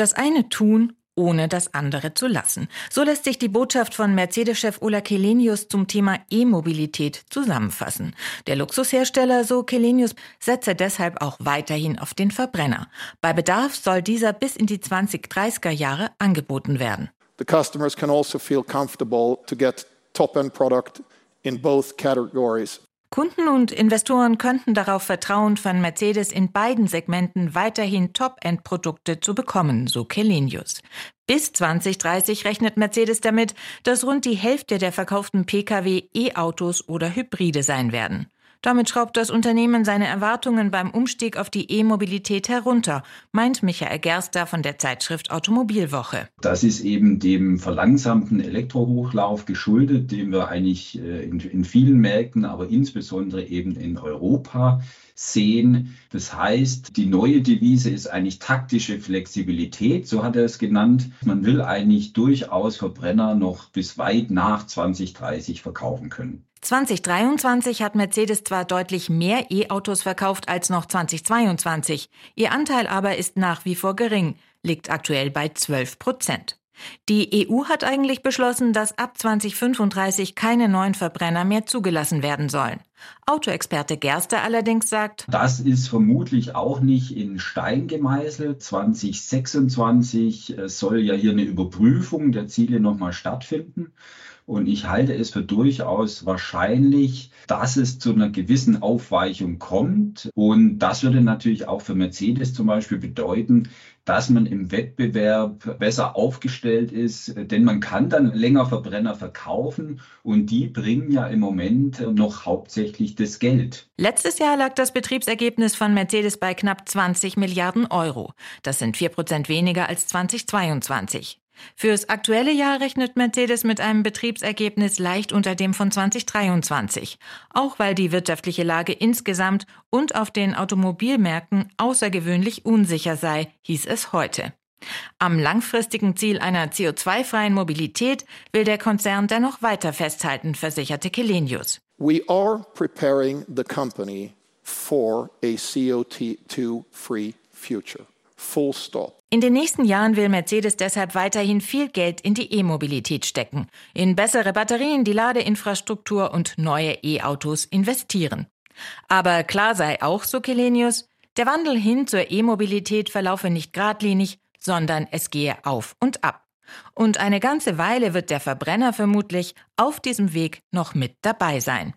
Das eine tun, ohne das andere zu lassen. So lässt sich die Botschaft von Mercedes-Chef Ola Kelenius zum Thema E-Mobilität zusammenfassen. Der Luxushersteller, so Kelenius, setze deshalb auch weiterhin auf den Verbrenner. Bei Bedarf soll dieser bis in die 2030er Jahre angeboten werden. The customers can also feel comfortable to get top-end product in both categories. Kunden und Investoren könnten darauf vertrauen, von Mercedes in beiden Segmenten weiterhin Top-End-Produkte zu bekommen, so Kelenius. Bis 2030 rechnet Mercedes damit, dass rund die Hälfte der verkauften Pkw E-Autos oder Hybride sein werden. Damit schraubt das Unternehmen seine Erwartungen beim Umstieg auf die E-Mobilität herunter, meint Michael Gerster von der Zeitschrift Automobilwoche. Das ist eben dem verlangsamten Elektrohochlauf geschuldet, den wir eigentlich äh, in, in vielen Märkten, aber insbesondere eben in Europa sehen. Das heißt, die neue Devise ist eigentlich taktische Flexibilität, so hat er es genannt. Man will eigentlich durchaus Verbrenner noch bis weit nach 2030 verkaufen können. 2023 hat Mercedes zwar deutlich mehr E-Autos verkauft als noch 2022, ihr Anteil aber ist nach wie vor gering, liegt aktuell bei 12 Prozent. Die EU hat eigentlich beschlossen, dass ab 2035 keine neuen Verbrenner mehr zugelassen werden sollen. Autoexperte Gerster allerdings sagt, das ist vermutlich auch nicht in Stein gemeißelt. 2026 äh, soll ja hier eine Überprüfung der Ziele nochmal stattfinden. Und ich halte es für durchaus wahrscheinlich, dass es zu einer gewissen Aufweichung kommt. Und das würde natürlich auch für Mercedes zum Beispiel bedeuten, dass man im Wettbewerb besser aufgestellt ist, denn man kann dann länger Verbrenner verkaufen und die bringen ja im Moment noch hauptsächlich das Geld. Letztes Jahr lag das Betriebsergebnis von Mercedes bei knapp 20 Milliarden Euro. Das sind vier Prozent weniger als 2022. Fürs aktuelle Jahr rechnet Mercedes mit einem Betriebsergebnis leicht unter dem von 2023, auch weil die wirtschaftliche Lage insgesamt und auf den Automobilmärkten außergewöhnlich unsicher sei, hieß es heute. Am langfristigen Ziel einer CO2-freien Mobilität will der Konzern dennoch weiter festhalten, versicherte Kelenius. We are preparing the company for a CO2-free future. Full stop. In den nächsten Jahren will Mercedes deshalb weiterhin viel Geld in die E-Mobilität stecken, in bessere Batterien, die Ladeinfrastruktur und neue E-Autos investieren. Aber klar sei auch, so Kelenius, der Wandel hin zur E-Mobilität verlaufe nicht geradlinig, sondern es gehe auf und ab. Und eine ganze Weile wird der Verbrenner vermutlich auf diesem Weg noch mit dabei sein.